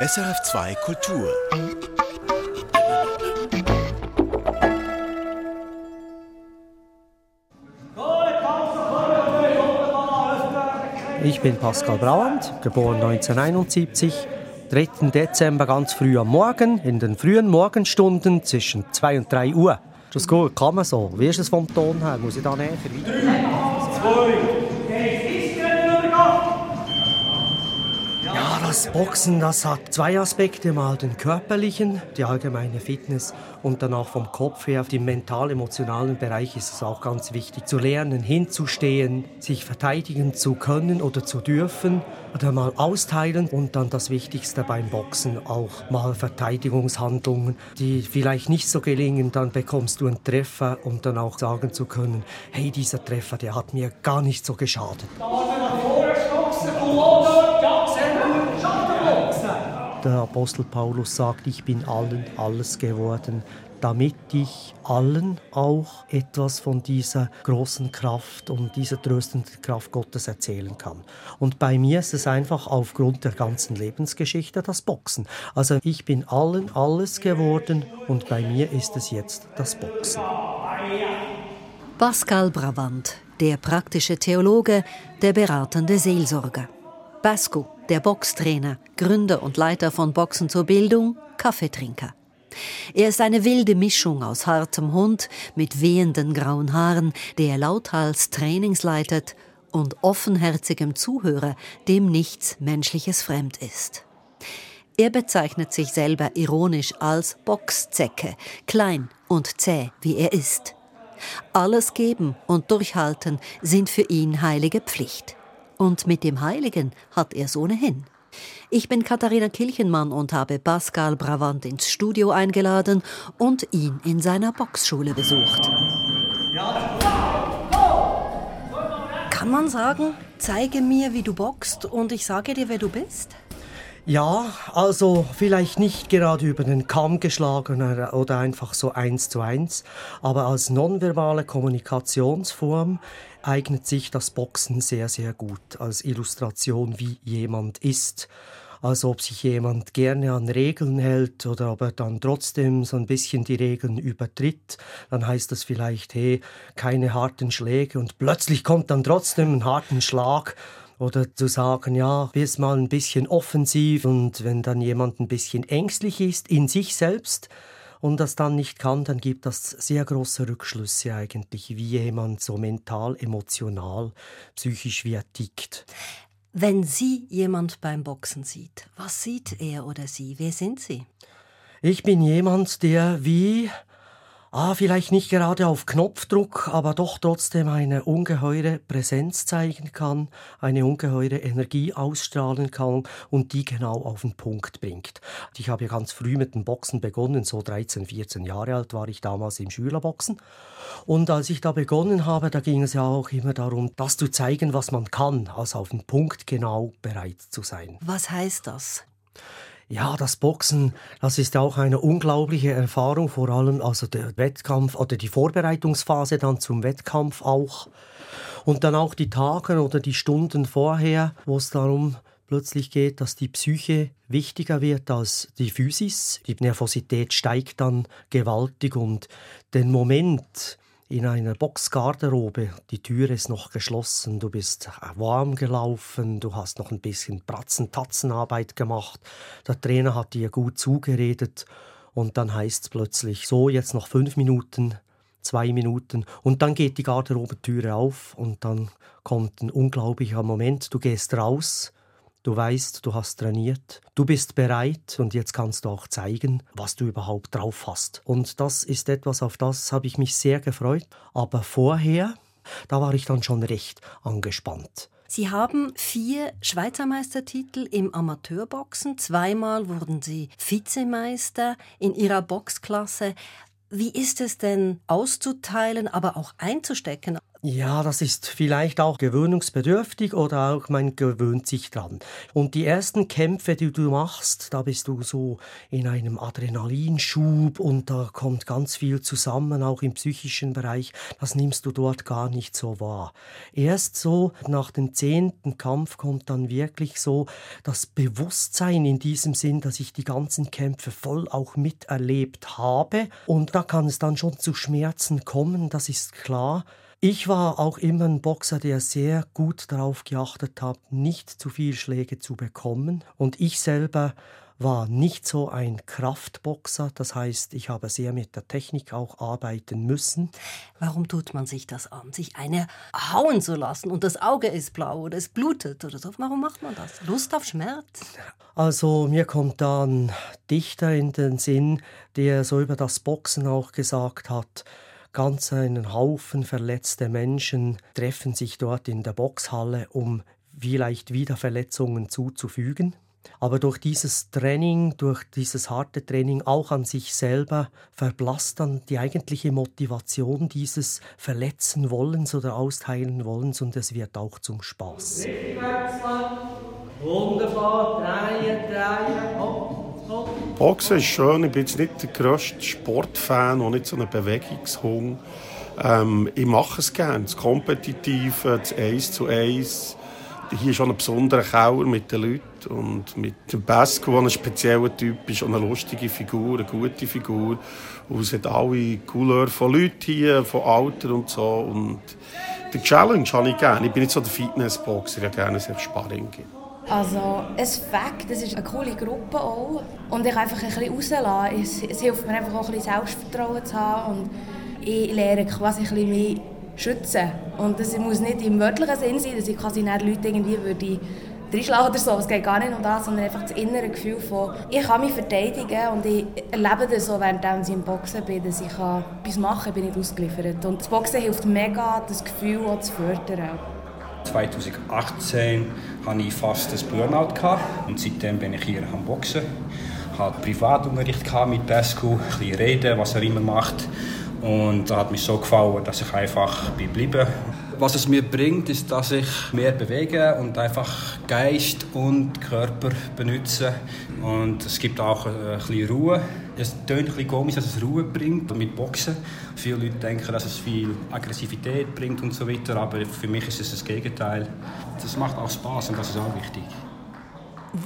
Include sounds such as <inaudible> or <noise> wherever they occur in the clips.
SRF2 Kultur. Ich bin Pascal Brauand, geboren 1971. 3. Dezember ganz früh am Morgen, in den frühen Morgenstunden zwischen 2 und 3 Uhr. Das ist gut, kann man so. Wie ist es vom Ton her? Muss ich da näher? 3, 2, Das Boxen, das hat zwei Aspekte. Mal den körperlichen, die allgemeine Fitness und dann auch vom Kopf her, im mental-emotionalen Bereich ist es auch ganz wichtig zu lernen, hinzustehen, sich verteidigen zu können oder zu dürfen oder mal austeilen und dann das Wichtigste beim Boxen auch mal Verteidigungshandlungen, die vielleicht nicht so gelingen, dann bekommst du einen Treffer und dann auch sagen zu können, hey, dieser Treffer, der hat mir gar nicht so geschadet. Der Apostel Paulus sagt, ich bin allen alles geworden, damit ich allen auch etwas von dieser großen Kraft und dieser tröstenden Kraft Gottes erzählen kann. Und bei mir ist es einfach aufgrund der ganzen Lebensgeschichte das Boxen. Also ich bin allen alles geworden und bei mir ist es jetzt das Boxen. Pascal Brabant, der praktische Theologe, der beratende Seelsorger. Basco, der Boxtrainer, Gründer und Leiter von Boxen zur Bildung, Kaffeetrinker. Er ist eine wilde Mischung aus hartem Hund mit wehenden grauen Haaren, der lauthals Trainings leitet und offenherzigem Zuhörer, dem nichts Menschliches fremd ist. Er bezeichnet sich selber ironisch als Boxzecke, klein und zäh wie er ist. Alles geben und durchhalten sind für ihn heilige Pflicht. Und mit dem Heiligen hat er es ohnehin. Ich bin Katharina Kilchenmann und habe Pascal Bravant ins Studio eingeladen und ihn in seiner Boxschule besucht. Kann man sagen, zeige mir, wie du boxt und ich sage dir, wer du bist? Ja, also vielleicht nicht gerade über den Kamm geschlagen oder einfach so eins zu eins, aber als nonverbale Kommunikationsform eignet sich das Boxen sehr, sehr gut als Illustration, wie jemand ist. Also ob sich jemand gerne an Regeln hält oder ob er dann trotzdem so ein bisschen die Regeln übertritt, dann heißt das vielleicht, hey, keine harten Schläge und plötzlich kommt dann trotzdem ein harten Schlag oder zu sagen, ja, wirst mal ein bisschen offensiv und wenn dann jemand ein bisschen ängstlich ist in sich selbst und das dann nicht kann, dann gibt das sehr große Rückschlüsse eigentlich, wie jemand so mental, emotional, psychisch wie er tickt. Wenn Sie jemand beim Boxen sieht, was sieht er oder sie? Wer sind Sie? Ich bin jemand, der wie ah, vielleicht nicht gerade auf Knopfdruck, aber doch trotzdem eine ungeheure Präsenz zeigen kann, eine ungeheure Energie ausstrahlen kann und die genau auf den Punkt bringt. Ich habe ja ganz früh mit dem Boxen begonnen, so 13, 14 Jahre alt war ich damals im Schülerboxen. Und als ich da begonnen habe, da ging es ja auch immer darum, das zu zeigen, was man kann, also auf den Punkt genau bereit zu sein. Was heißt das? Ja, das Boxen, das ist auch eine unglaubliche Erfahrung, vor allem also der Wettkampf oder die Vorbereitungsphase dann zum Wettkampf auch. Und dann auch die Tage oder die Stunden vorher, wo es darum plötzlich geht, dass die Psyche wichtiger wird als die Physis. Die Nervosität steigt dann gewaltig und den Moment, in einer Boxgarderobe. Die Tür ist noch geschlossen, du bist warm gelaufen, du hast noch ein bisschen Bratzen-Tatzenarbeit gemacht. Der Trainer hat dir gut zugeredet und dann heißt es plötzlich, so jetzt noch fünf Minuten, zwei Minuten und dann geht die Garderobentüre auf und dann kommt ein unglaublicher Moment. Du gehst raus Du weißt, du hast trainiert, du bist bereit und jetzt kannst du auch zeigen, was du überhaupt drauf hast. Und das ist etwas, auf das habe ich mich sehr gefreut. Aber vorher, da war ich dann schon recht angespannt. Sie haben vier Schweizer Meistertitel im Amateurboxen. Zweimal wurden Sie Vizemeister in Ihrer Boxklasse. Wie ist es denn auszuteilen, aber auch einzustecken? Ja, das ist vielleicht auch gewöhnungsbedürftig oder auch man gewöhnt sich dran. Und die ersten Kämpfe, die du machst, da bist du so in einem Adrenalinschub und da kommt ganz viel zusammen, auch im psychischen Bereich. Das nimmst du dort gar nicht so wahr. Erst so nach dem zehnten Kampf kommt dann wirklich so das Bewusstsein in diesem Sinn, dass ich die ganzen Kämpfe voll auch miterlebt habe. Und da kann es dann schon zu Schmerzen kommen, das ist klar. Ich war auch immer ein Boxer, der sehr gut darauf geachtet hat, nicht zu viel Schläge zu bekommen. Und ich selber war nicht so ein Kraftboxer, das heißt, ich habe sehr mit der Technik auch arbeiten müssen. Warum tut man sich das an, sich eine hauen zu lassen und das Auge ist blau oder es blutet oder so? Warum macht man das? Lust auf Schmerz? Also mir kommt da ein Dichter in den Sinn, der so über das Boxen auch gesagt hat, Ganz einen Haufen verletzte Menschen treffen sich dort in der Boxhalle, um vielleicht wieder Verletzungen zuzufügen. Aber durch dieses Training, durch dieses harte Training auch an sich selber verblasst dann die eigentliche Motivation dieses Verletzen Wollens oder Austeilen Wollens und es wird auch zum Spaß. Wunderbar, drehen, drehen. Boxen ist schön. Ich bin jetzt nicht der grösste Sportfan und nicht so ein Bewegungshung. Ähm, ich mache es gerne. Das Kompetitive, das Eins zu Eins. Hier ist schon ein besonderer Kauer mit den Leuten. Und mit dem Pesco, der ein spezieller Typ ist, eine lustige Figur, eine gute Figur. Und es hat alle Couleur von Leuten hier, von Alter und so. Und die Challenge habe ich gerne. Ich bin nicht so der Fitnessboxer, ich habe gerne sehr Sparring. Also es Fakt, das ist eine coole Gruppe auch. Und ich einfach ein bisschen rauslassen. Es, es hilft mir einfach auch ein bisschen Selbstvertrauen zu haben. Und ich lerne quasi ein bisschen mehr schützen. Und das muss nicht im wörtlichen Sinn sein, dass ich quasi Leute irgendwie würde reinschlagen oder so. Es geht gar nicht um das, sondern einfach das innere Gefühl von, ich kann mich verteidigen und ich erlebe das so, während ich im Boxen bin, dass ich etwas machen kann, bin nicht ausgeliefert. Und das Boxen hilft mega, das Gefühl auch zu fördern. 2018 hatte ich fast ein Burnout und seitdem bin ich hier am Boxen. Ich hatte Privatunterricht mit Pesco, ein bisschen reden, was er immer macht. Und das hat mich so gefallen, dass ich einfach geblieben was es mir bringt, ist, dass ich mehr bewege und einfach Geist und Körper benutze. Und es gibt auch ein bisschen Ruhe. Es klingt ein bisschen komisch, dass es Ruhe bringt mit Boxen. Viele Leute denken, dass es viel Aggressivität bringt und so weiter, aber für mich ist es das Gegenteil. Das macht auch Spaß und das ist auch wichtig.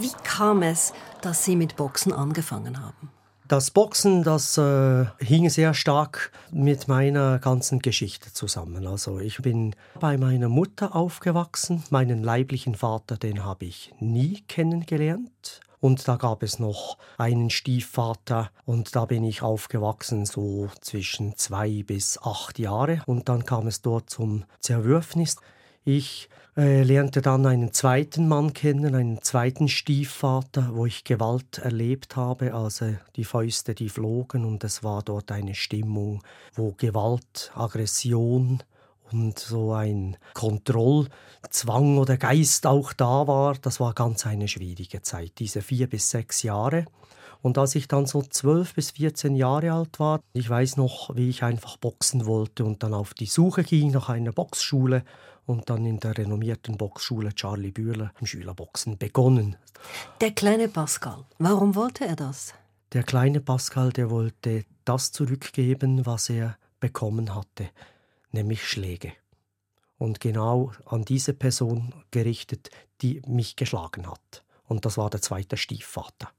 Wie kam es, dass Sie mit Boxen angefangen haben? Das Boxen, das äh, hing sehr stark mit meiner ganzen Geschichte zusammen. Also ich bin bei meiner Mutter aufgewachsen. Meinen leiblichen Vater, den habe ich nie kennengelernt. Und da gab es noch einen Stiefvater und da bin ich aufgewachsen so zwischen zwei bis acht Jahre. Und dann kam es dort zum Zerwürfnis. Ich äh, lernte dann einen zweiten Mann kennen, einen zweiten Stiefvater, wo ich Gewalt erlebt habe. Also die Fäuste, die flogen und es war dort eine Stimmung, wo Gewalt, Aggression und so ein Kontrollzwang oder Geist auch da war. Das war ganz eine schwierige Zeit, diese vier bis sechs Jahre. Und als ich dann so zwölf bis 14 Jahre alt war, ich weiß noch, wie ich einfach boxen wollte und dann auf die Suche ging nach einer Boxschule und dann in der renommierten Boxschule Charlie Bühler im Schülerboxen begonnen. Der kleine Pascal, warum wollte er das? Der kleine Pascal, der wollte das zurückgeben, was er bekommen hatte, nämlich Schläge. Und genau an diese Person gerichtet, die mich geschlagen hat. Und das war der zweite Stiefvater.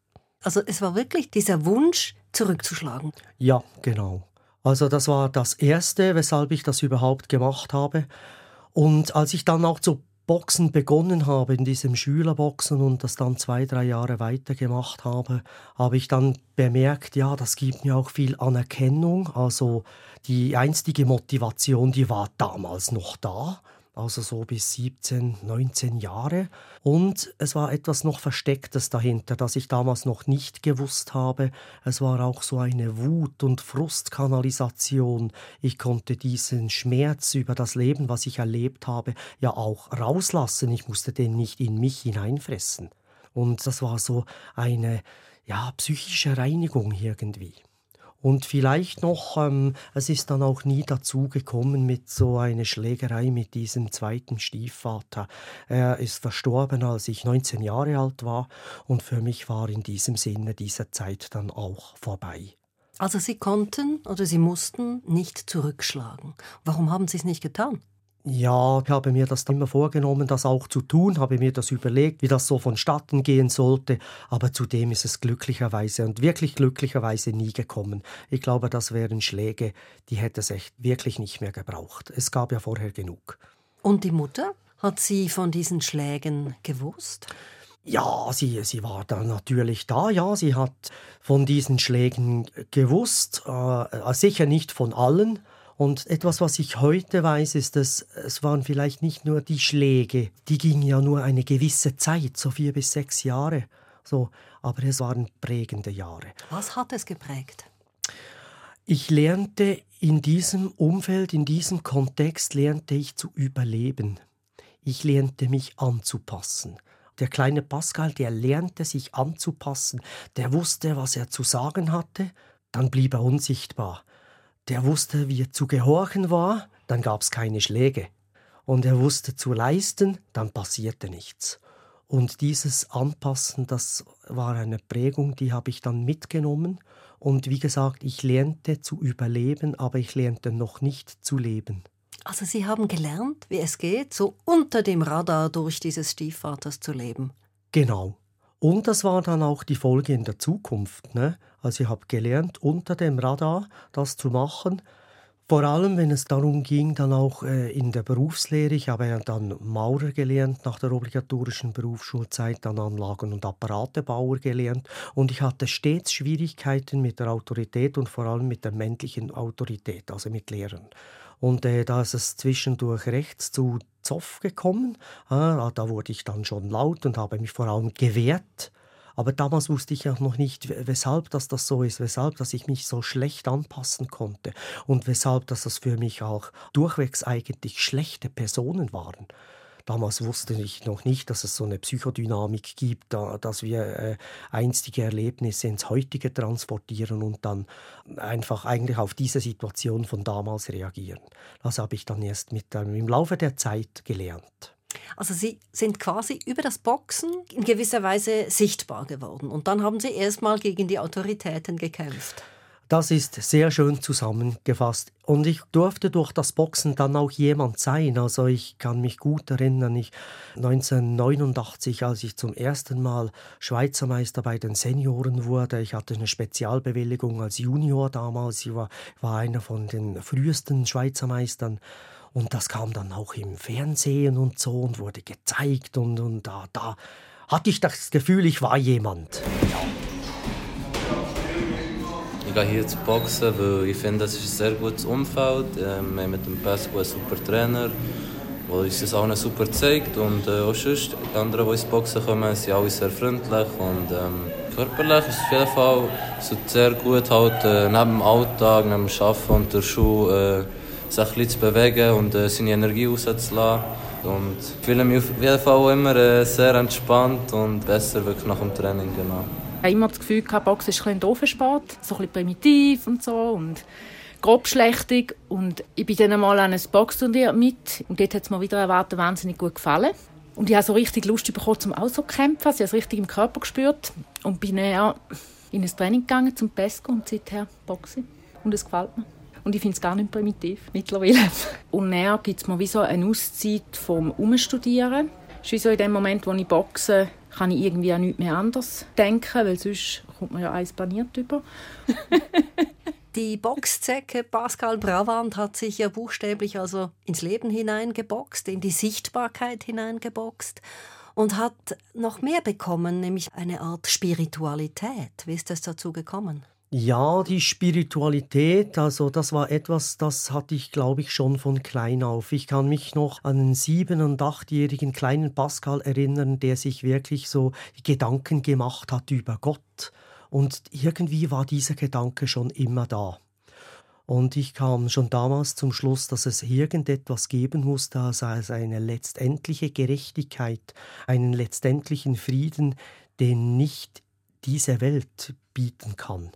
Also es war wirklich dieser Wunsch, zurückzuschlagen. Ja, genau. Also das war das Erste, weshalb ich das überhaupt gemacht habe. Und als ich dann auch zu Boxen begonnen habe, in diesem Schülerboxen und das dann zwei, drei Jahre weitergemacht habe, habe ich dann bemerkt, ja, das gibt mir auch viel Anerkennung. Also die einstige Motivation, die war damals noch da also so bis 17, 19 Jahre. Und es war etwas noch Verstecktes dahinter, das ich damals noch nicht gewusst habe. Es war auch so eine Wut- und Frustkanalisation. Ich konnte diesen Schmerz über das Leben, was ich erlebt habe, ja auch rauslassen. Ich musste den nicht in mich hineinfressen. Und das war so eine ja, psychische Reinigung irgendwie. Und vielleicht noch, ähm, es ist dann auch nie dazu gekommen mit so einer Schlägerei mit diesem zweiten Stiefvater. Er ist verstorben, als ich 19 Jahre alt war und für mich war in diesem Sinne diese Zeit dann auch vorbei. Also Sie konnten oder Sie mussten nicht zurückschlagen. Warum haben Sie es nicht getan? Ja, ich habe mir das immer vorgenommen, das auch zu tun, habe mir das überlegt, wie das so vonstatten gehen sollte, aber zudem ist es glücklicherweise und wirklich glücklicherweise nie gekommen. Ich glaube, das wären Schläge, die hätte es echt wirklich nicht mehr gebraucht. Es gab ja vorher genug. Und die Mutter? Hat sie von diesen Schlägen gewusst? Ja, sie, sie war dann natürlich da, ja, sie hat von diesen Schlägen gewusst, äh, sicher nicht von allen, und etwas, was ich heute weiß, ist, dass es waren vielleicht nicht nur die Schläge, die gingen ja nur eine gewisse Zeit, so vier bis sechs Jahre, so, aber es waren prägende Jahre. Was hat es geprägt? Ich lernte in diesem Umfeld, in diesem Kontext, lernte ich zu überleben. Ich lernte mich anzupassen. Der kleine Pascal, der lernte sich anzupassen, der wusste, was er zu sagen hatte, dann blieb er unsichtbar der wusste, wie zu gehorchen war, dann gab es keine Schläge. Und er wusste zu leisten, dann passierte nichts. Und dieses Anpassen, das war eine Prägung, die habe ich dann mitgenommen. Und wie gesagt, ich lernte zu überleben, aber ich lernte noch nicht zu leben. Also Sie haben gelernt, wie es geht, so unter dem Radar durch dieses Stiefvaters zu leben. Genau. Und das war dann auch die Folge in der Zukunft. Ne? Also ich habe gelernt, unter dem Radar das zu machen. Vor allem, wenn es darum ging, dann auch äh, in der Berufslehre. Ich habe ja dann Maurer gelernt nach der obligatorischen Berufsschulzeit, dann Anlagen- und Apparatebauer gelernt. Und ich hatte stets Schwierigkeiten mit der Autorität und vor allem mit der männlichen Autorität, also mit Lehrern. Und äh, da ist es zwischendurch rechts zu Zoff gekommen. Äh, da wurde ich dann schon laut und habe mich vor allem gewehrt. Aber damals wusste ich auch noch nicht, weshalb das, das so ist, weshalb dass ich mich so schlecht anpassen konnte und weshalb dass das für mich auch durchwegs eigentlich schlechte Personen waren. Damals wusste ich noch nicht, dass es so eine Psychodynamik gibt, dass wir äh, einstige Erlebnisse ins Heutige transportieren und dann einfach eigentlich auf diese Situation von damals reagieren. Das habe ich dann erst mit, ähm, im Laufe der Zeit gelernt. Also Sie sind quasi über das Boxen in gewisser Weise sichtbar geworden und dann haben Sie erstmal gegen die Autoritäten gekämpft. Das ist sehr schön zusammengefasst. Und ich durfte durch das Boxen dann auch jemand sein. Also ich kann mich gut erinnern, ich 1989, als ich zum ersten Mal Schweizer Meister bei den Senioren wurde, ich hatte eine Spezialbewilligung als Junior damals. Ich war, war einer von den frühesten Schweizer Meistern. Und das kam dann auch im Fernsehen und so und wurde gezeigt. Und, und da, da hatte ich das Gefühl, ich war jemand. Ja. Ich gehe hier zu boxen, weil ich finde, das ist ein sehr gutes Umfeld. Ähm, wir haben mit dem Pesco einen super Trainer, der uns das allen super zeigt. Und äh, auch sonst, die anderen, die ins Boxen kommen, sind alle sehr freundlich. Und ähm, körperlich ist es auf jeden Fall so sehr gut, halt, äh, neben dem Alltag, neben dem Arbeiten und der Schule, äh, sich ein bisschen zu bewegen und äh, seine Energie rauszulassen. Und ich fühle mich auf jeden Fall immer äh, sehr entspannt und besser wirklich nach dem Training. Genau. Ich habe immer das Gefühl, gehabt, Boxen ist ein Doofensport, so ein bisschen primitiv und so und grobschlächtig. Und ich bin dann mal an einem Boxturnier mit und dort hat es mir wieder erwartet wahnsinnig gut gefallen. Und ich habe so richtig Lust bekommen, zum auch so kämpfen. Also ich habe es richtig im Körper gespürt und bin dann in ein Training gegangen zum Pesco und seither Boxen. Und es gefällt mir. Und ich finde es gar nicht primitiv mittlerweile. <laughs> Und dann gibt es mir wie so eine Auszeit vom Umstudieren. Es ist wie so in dem Moment, wo ich boxe, kann ich irgendwie an nichts mehr anders denken, weil sonst kommt man ja eins baniert über. <laughs> Die Boxzecke Pascal Bravant hat sich ja buchstäblich also ins Leben hineingeboxt, in die Sichtbarkeit hineingeboxt und hat noch mehr bekommen, nämlich eine Art Spiritualität. Wie ist es dazu gekommen? Ja, die Spiritualität, also das war etwas, das hatte ich, glaube ich, schon von klein auf. Ich kann mich noch an einen sieben- und achtjährigen kleinen Pascal erinnern, der sich wirklich so Gedanken gemacht hat über Gott. Und irgendwie war dieser Gedanke schon immer da. Und ich kam schon damals zum Schluss, dass es irgendetwas geben muss, da sei es eine letztendliche Gerechtigkeit, einen letztendlichen Frieden, den nicht diese Welt bieten kann.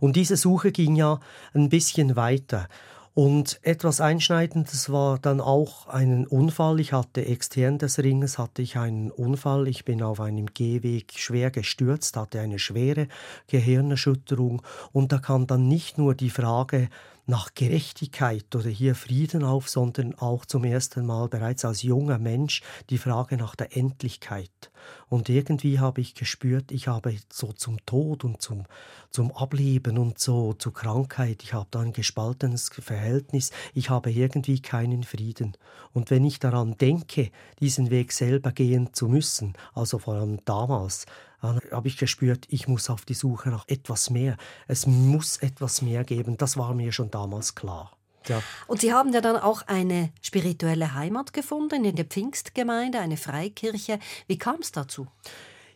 Und diese Suche ging ja ein bisschen weiter. Und etwas Einschneidendes war dann auch ein Unfall. Ich hatte extern des Ringes hatte ich einen Unfall. Ich bin auf einem Gehweg schwer gestürzt, hatte eine schwere Gehirnerschütterung. Und da kam dann nicht nur die Frage nach Gerechtigkeit oder hier Frieden auf, sondern auch zum ersten Mal bereits als junger Mensch die Frage nach der Endlichkeit. Und irgendwie habe ich gespürt, ich habe so zum Tod und zum, zum Ableben und so zur Krankheit, ich habe da ein gespaltenes Verhältnis, ich habe irgendwie keinen Frieden. Und wenn ich daran denke, diesen Weg selber gehen zu müssen, also vor allem damals, dann habe ich gespürt, ich muss auf die Suche nach etwas mehr. Es muss etwas mehr geben. Das war mir schon damals klar. Ja. Und Sie haben ja dann auch eine spirituelle Heimat gefunden in der Pfingstgemeinde, eine Freikirche. Wie kam es dazu?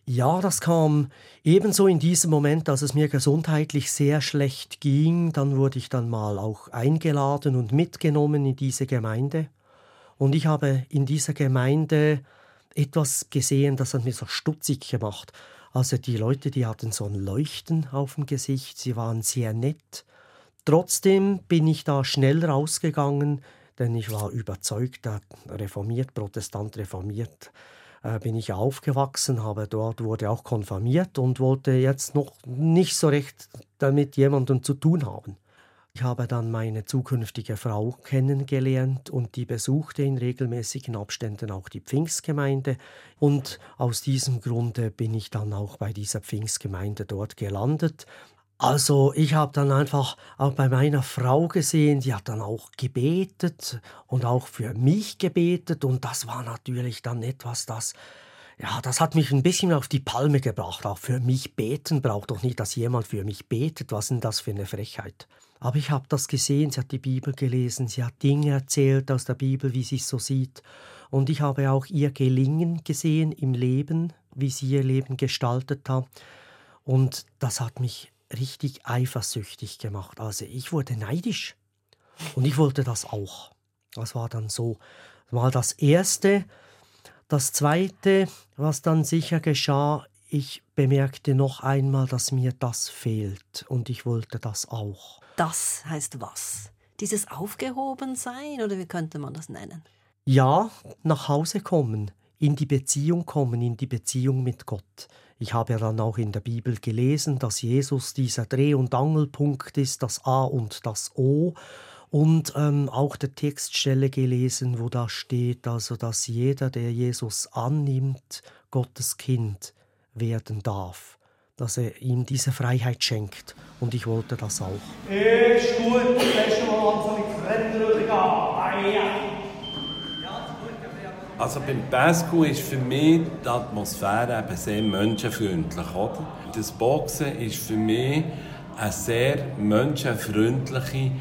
Ja, das kam ebenso in diesem Moment, als es mir gesundheitlich sehr schlecht ging. Dann wurde ich dann mal auch eingeladen und mitgenommen in diese Gemeinde. Und ich habe in dieser Gemeinde etwas gesehen, das hat mir so stutzig gemacht. Also die Leute, die hatten so ein Leuchten auf dem Gesicht, sie waren sehr nett. Trotzdem bin ich da schnell rausgegangen, denn ich war überzeugt, reformiert, Protestant reformiert, äh, bin ich aufgewachsen, habe dort wurde auch konfirmiert und wollte jetzt noch nicht so recht damit jemanden zu tun haben. Ich habe dann meine zukünftige Frau kennengelernt und die besuchte in regelmäßigen Abständen auch die Pfingstgemeinde. Und aus diesem Grunde bin ich dann auch bei dieser Pfingstgemeinde dort gelandet. Also ich habe dann einfach auch bei meiner Frau gesehen, die hat dann auch gebetet und auch für mich gebetet und das war natürlich dann etwas, das ja, das hat mich ein bisschen auf die Palme gebracht. Auch für mich beten braucht doch nicht, dass jemand für mich betet. Was ist denn das für eine Frechheit? Aber ich habe das gesehen, sie hat die Bibel gelesen, sie hat Dinge erzählt aus der Bibel, wie sie es so sieht. Und ich habe auch ihr Gelingen gesehen im Leben, wie sie ihr Leben gestaltet hat. Und das hat mich richtig eifersüchtig gemacht. Also ich wurde neidisch. Und ich wollte das auch. Das war dann so. War das Erste. Das Zweite, was dann sicher geschah, ich bemerkte noch einmal, dass mir das fehlt. Und ich wollte das auch. Das heißt was? Dieses Aufgehobensein oder wie könnte man das nennen? Ja, nach Hause kommen, in die Beziehung kommen, in die Beziehung mit Gott. Ich habe ja dann auch in der Bibel gelesen, dass Jesus dieser Dreh- und Angelpunkt ist, das A und das O. Und ähm, auch der Textstelle gelesen, wo da steht, also dass jeder, der Jesus annimmt, Gottes Kind werden darf dass er ihm diese Freiheit schenkt. Und ich wollte das auch. Also beim Basco ist für mich die Atmosphäre eben sehr menschenfreundlich. Oder? Das Boxen ist für mich eine sehr menschenfreundliche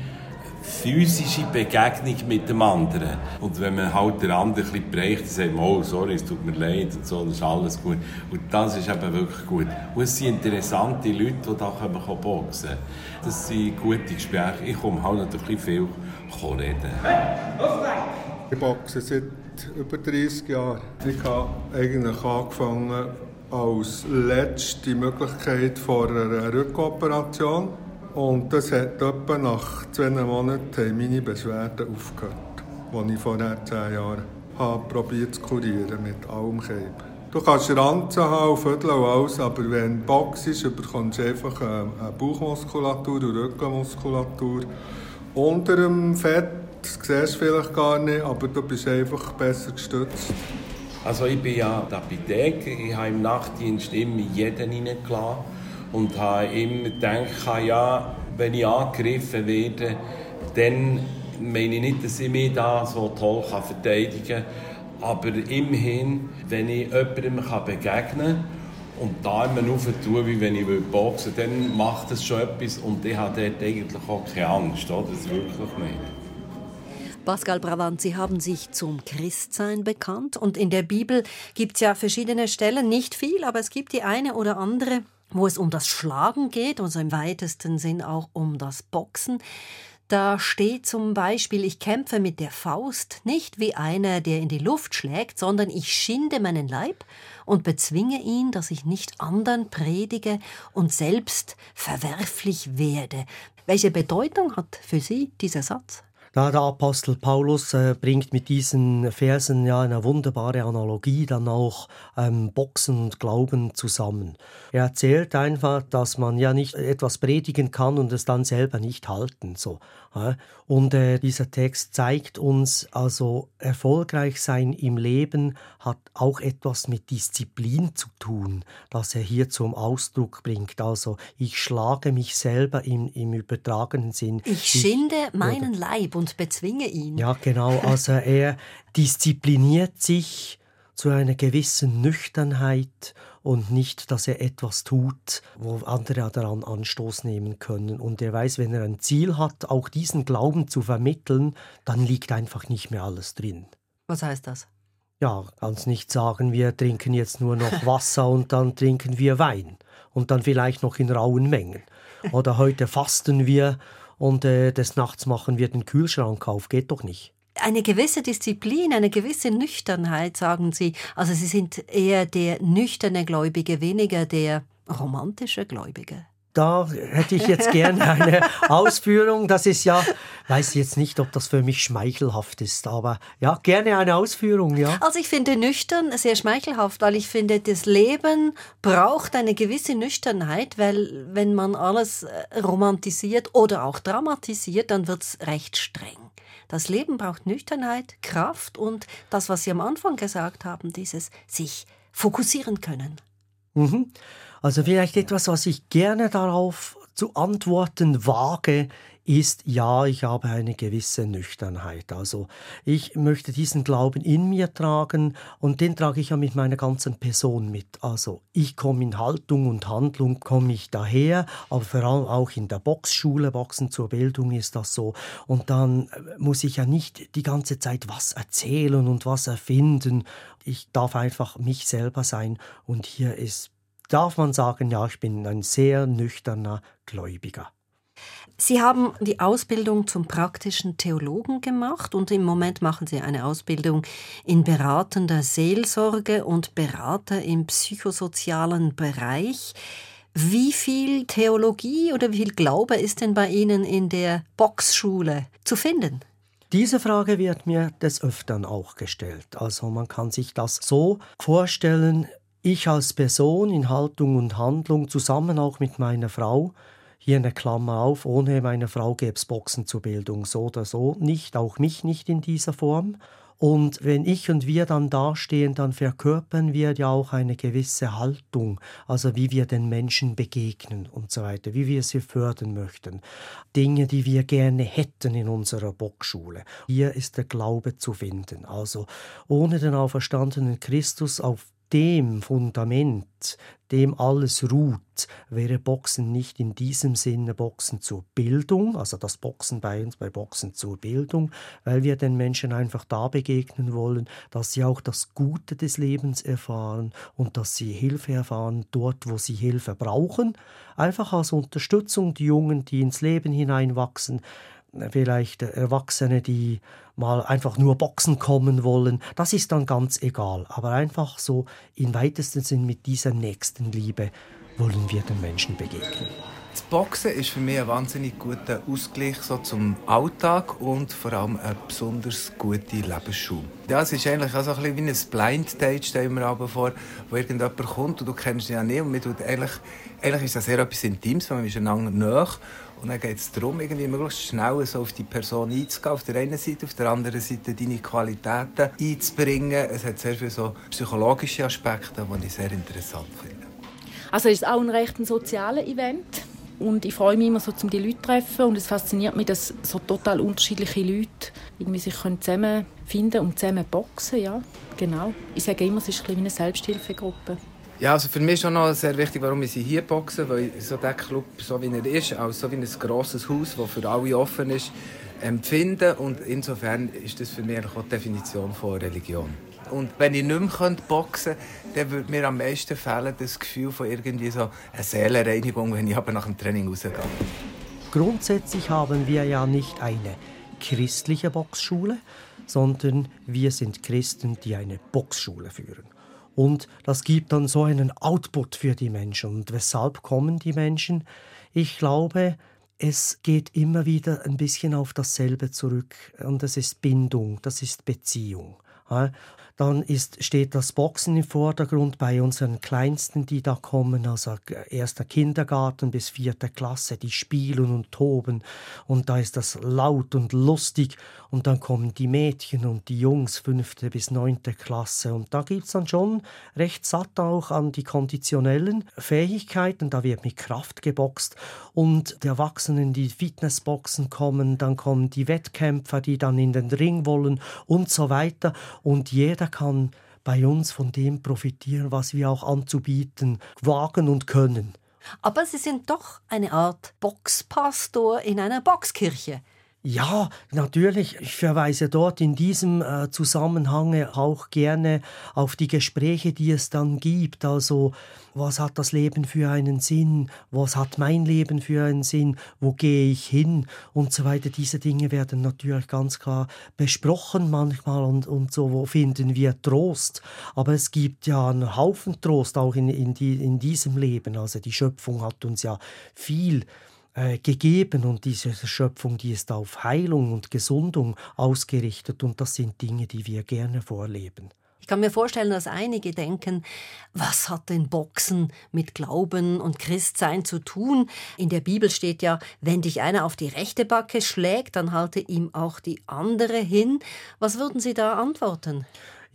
physische Begegnung mit dem anderen. Und wenn man halt den anderen ein bisschen bereicht, dann sagt man, oh, sorry, es tut mir leid und so, das ist alles gut. Und das ist eben wirklich gut. Und es sind interessante Leute, die da boxen Das sind gute Gespräche. Ich komme halt natürlich viel reden. Ich boxe seit über 30 Jahren. Ich habe eigentlich angefangen als letzte Möglichkeit vor einer Rückoperation. Und das hat etwa nach zwei Monaten meine Beschwerden aufgehört, die ich vorher zehn Jahre habe probiert zu kurieren mit allem Käse. Du kannst Ranzen haben, Viertel und alles, aber wenn du boxst, bekommst du einfach eine Bauchmuskulatur und Rückenmuskulatur. Unter dem Fett das siehst du vielleicht gar nicht, aber du bist einfach besser gestützt. Also ich bin ja der Apotheker, ich habe im Nachtdienst immer jeden reingelassen und habe immer gedacht, ja, wenn ich angegriffen werde, dann meine ich nicht, dass ich mich da so toll verteidigen kann. Aber immerhin, wenn ich jemandem begegnen kann und die Arme aufzutun, wie wenn ich boxen will, dann macht das schon etwas und ich habe dort eigentlich auch keine Angst. Oder? Das wirklich nicht. Pascal Bravant, Sie haben sich zum Christsein bekannt und in der Bibel gibt es ja verschiedene Stellen, nicht viel, aber es gibt die eine oder andere wo es um das Schlagen geht, also im weitesten Sinn auch um das Boxen. Da steht zum Beispiel, ich kämpfe mit der Faust nicht wie einer, der in die Luft schlägt, sondern ich schinde meinen Leib und bezwinge ihn, dass ich nicht anderen predige und selbst verwerflich werde. Welche Bedeutung hat für Sie dieser Satz? Ja, der Apostel Paulus äh, bringt mit diesen Versen ja eine wunderbare Analogie dann auch ähm, Boxen und Glauben zusammen. Er erzählt einfach, dass man ja nicht etwas predigen kann und es dann selber nicht halten. So. Und äh, dieser Text zeigt uns, also erfolgreich sein im Leben hat auch etwas mit Disziplin zu tun, das er hier zum Ausdruck bringt. Also ich schlage mich selber im, im übertragenen Sinn. Ich schinde ich, meinen Leib und bezwinge ihn. Ja, genau. Also er diszipliniert sich zu einer gewissen Nüchternheit und nicht, dass er etwas tut, wo andere daran Anstoß nehmen können. Und er weiß, wenn er ein Ziel hat, auch diesen Glauben zu vermitteln, dann liegt einfach nicht mehr alles drin. Was heißt das? Ja, kannst nicht sagen, wir trinken jetzt nur noch <laughs> Wasser und dann trinken wir Wein und dann vielleicht noch in rauen Mengen. Oder heute fasten wir und äh, des Nachts machen wir den Kühlschrank auf. Geht doch nicht eine gewisse Disziplin, eine gewisse Nüchternheit, sagen Sie. Also Sie sind eher der nüchterne Gläubige, weniger der romantische Gläubige. Da hätte ich jetzt gerne eine <laughs> Ausführung. Das ist ja, weiß jetzt nicht, ob das für mich schmeichelhaft ist, aber ja, gerne eine Ausführung, ja. Also ich finde nüchtern sehr schmeichelhaft, weil ich finde, das Leben braucht eine gewisse Nüchternheit, weil wenn man alles äh, romantisiert oder auch dramatisiert, dann wird es recht streng. Das Leben braucht Nüchternheit, Kraft und das, was Sie am Anfang gesagt haben, dieses sich fokussieren können. Mhm. Also vielleicht etwas, was ich gerne darauf zu antworten wage, ist, ja, ich habe eine gewisse Nüchternheit. Also ich möchte diesen Glauben in mir tragen und den trage ich ja mit meiner ganzen Person mit. Also ich komme in Haltung und Handlung, komme ich daher, aber vor allem auch in der Boxschule, Boxen zur Bildung ist das so. Und dann muss ich ja nicht die ganze Zeit was erzählen und was erfinden. Ich darf einfach mich selber sein und hier ist darf man sagen, ja, ich bin ein sehr nüchterner Gläubiger. Sie haben die Ausbildung zum praktischen Theologen gemacht und im Moment machen Sie eine Ausbildung in beratender Seelsorge und Berater im psychosozialen Bereich. Wie viel Theologie oder wie viel Glaube ist denn bei Ihnen in der Boxschule zu finden? Diese Frage wird mir des Öfteren auch gestellt. Also man kann sich das so vorstellen, ich als Person in Haltung und Handlung zusammen auch mit meiner Frau hier eine Klammer auf, ohne meine Frau gäbe es Boxen zur Bildung, so oder so, nicht, auch mich nicht in dieser Form. Und wenn ich und wir dann dastehen, dann verkörpern wir ja auch eine gewisse Haltung, also wie wir den Menschen begegnen und so weiter, wie wir sie fördern möchten. Dinge, die wir gerne hätten in unserer Bockschule. Hier ist der Glaube zu finden. Also ohne den auferstandenen Christus auf dem Fundament, dem alles ruht, wäre Boxen nicht in diesem Sinne Boxen zur Bildung, also das Boxen bei uns bei Boxen zur Bildung, weil wir den Menschen einfach da begegnen wollen, dass sie auch das Gute des Lebens erfahren und dass sie Hilfe erfahren dort, wo sie Hilfe brauchen, einfach als Unterstützung die Jungen, die ins Leben hineinwachsen, vielleicht Erwachsene, die mal einfach nur boxen kommen wollen, das ist dann ganz egal. Aber einfach so im weitesten Sinn mit dieser Nächstenliebe wollen wir den Menschen begegnen. Das Boxen ist für mich ein wahnsinnig guter Ausgleich so zum Alltag und vor allem eine besonders gute Lebensschule. Ja, es ist eigentlich auch so ein bisschen wie ein Blind Date, stellen wir aber vor, wo irgendjemand kommt und du kennst ihn ja nicht und eigentlich, eigentlich ist das sehr etwas Intimes, weil man ist einander nach und dann geht es darum, irgendwie möglichst schnell so auf die Person einzugehen, auf der einen Seite, auf der anderen Seite deine Qualitäten einzubringen. Es hat sehr viele so psychologische Aspekte, die ich sehr interessant finde. Also es ist auch ein recht ein soziales Event und ich freue mich immer so, um die Leute zu treffen. Und es fasziniert mich, dass so total unterschiedliche Leute irgendwie sich zusammenfinden und zusammen boxen. Ja, genau. Ich sage immer, es ist ein eine Selbsthilfegruppe. Ja, also für mich ist auch noch sehr wichtig, warum ich hier boxen, weil so der Club, so wie er ist, als so wie ein grosses Haus, das für alle offen ist, empfinden. Und insofern ist das für mich auch die Definition von Religion. Und wenn ich nicht mehr boxen könnte, dann würde mir am meisten fehlen das Gefühl von irgendwie so einer Seelenreinigung, wenn ich aber nach dem Training rausgehe. grundsätzlich haben wir ja nicht eine christliche Boxschule, sondern wir sind Christen, die eine Boxschule führen. Und das gibt dann so einen Output für die Menschen. Und weshalb kommen die Menschen? Ich glaube, es geht immer wieder ein bisschen auf dasselbe zurück. Und das ist Bindung, das ist Beziehung. Dann ist, steht das Boxen im Vordergrund bei unseren Kleinsten, die da kommen, also erster Kindergarten bis vierte Klasse, die spielen und toben. Und da ist das laut und lustig. Und dann kommen die Mädchen und die Jungs fünfte bis neunte Klasse. Und da gibt es dann schon recht satt auch an die konditionellen Fähigkeiten, da wird mit Kraft geboxt. Und die Erwachsenen, die Fitnessboxen kommen, dann kommen die Wettkämpfer, die dann in den Ring wollen und so weiter. Und jeder kann bei uns von dem profitieren, was wir auch anzubieten wagen und können. Aber Sie sind doch eine Art Boxpastor in einer Boxkirche. Ja, natürlich. Ich verweise dort in diesem äh, Zusammenhang auch gerne auf die Gespräche, die es dann gibt. Also, was hat das Leben für einen Sinn? Was hat mein Leben für einen Sinn? Wo gehe ich hin? Und so weiter. Diese Dinge werden natürlich ganz klar besprochen manchmal und, und so, wo finden wir Trost. Aber es gibt ja einen Haufen Trost auch in, in, die, in diesem Leben. Also, die Schöpfung hat uns ja viel gegeben und diese Schöpfung, die ist auf Heilung und Gesundung ausgerichtet und das sind Dinge, die wir gerne vorleben. Ich kann mir vorstellen, dass einige denken, was hat denn Boxen mit Glauben und Christsein zu tun? In der Bibel steht ja, wenn dich einer auf die rechte Backe schlägt, dann halte ihm auch die andere hin. Was würden Sie da antworten?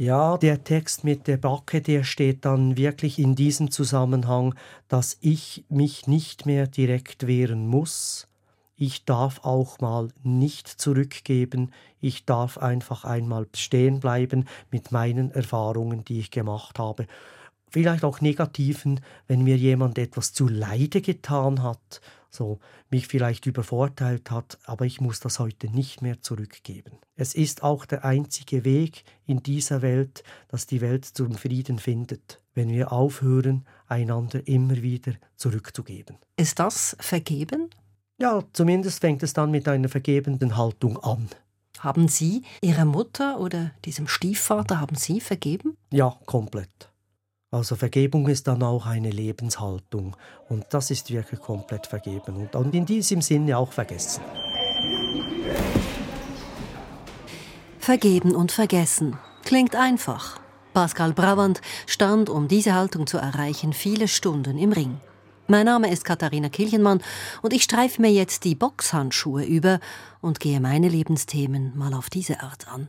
Ja, der Text mit der Backe, der steht dann wirklich in diesem Zusammenhang, dass ich mich nicht mehr direkt wehren muss. Ich darf auch mal nicht zurückgeben. Ich darf einfach einmal stehen bleiben mit meinen Erfahrungen, die ich gemacht habe. Vielleicht auch negativen, wenn mir jemand etwas zu Leide getan hat so mich vielleicht übervorteilt hat, aber ich muss das heute nicht mehr zurückgeben. Es ist auch der einzige Weg in dieser Welt, dass die Welt zum Frieden findet, wenn wir aufhören, einander immer wieder zurückzugeben. Ist das vergeben? Ja, zumindest fängt es dann mit einer vergebenden Haltung an. Haben Sie Ihrer Mutter oder diesem Stiefvater, haben Sie vergeben? Ja, komplett. Also Vergebung ist dann auch eine Lebenshaltung und das ist wirklich komplett vergeben und in diesem Sinne auch vergessen. Vergeben und vergessen klingt einfach. Pascal Bravant stand, um diese Haltung zu erreichen, viele Stunden im Ring. Mein Name ist Katharina Kilchenmann und ich streife mir jetzt die Boxhandschuhe über und gehe meine Lebensthemen mal auf diese Art an.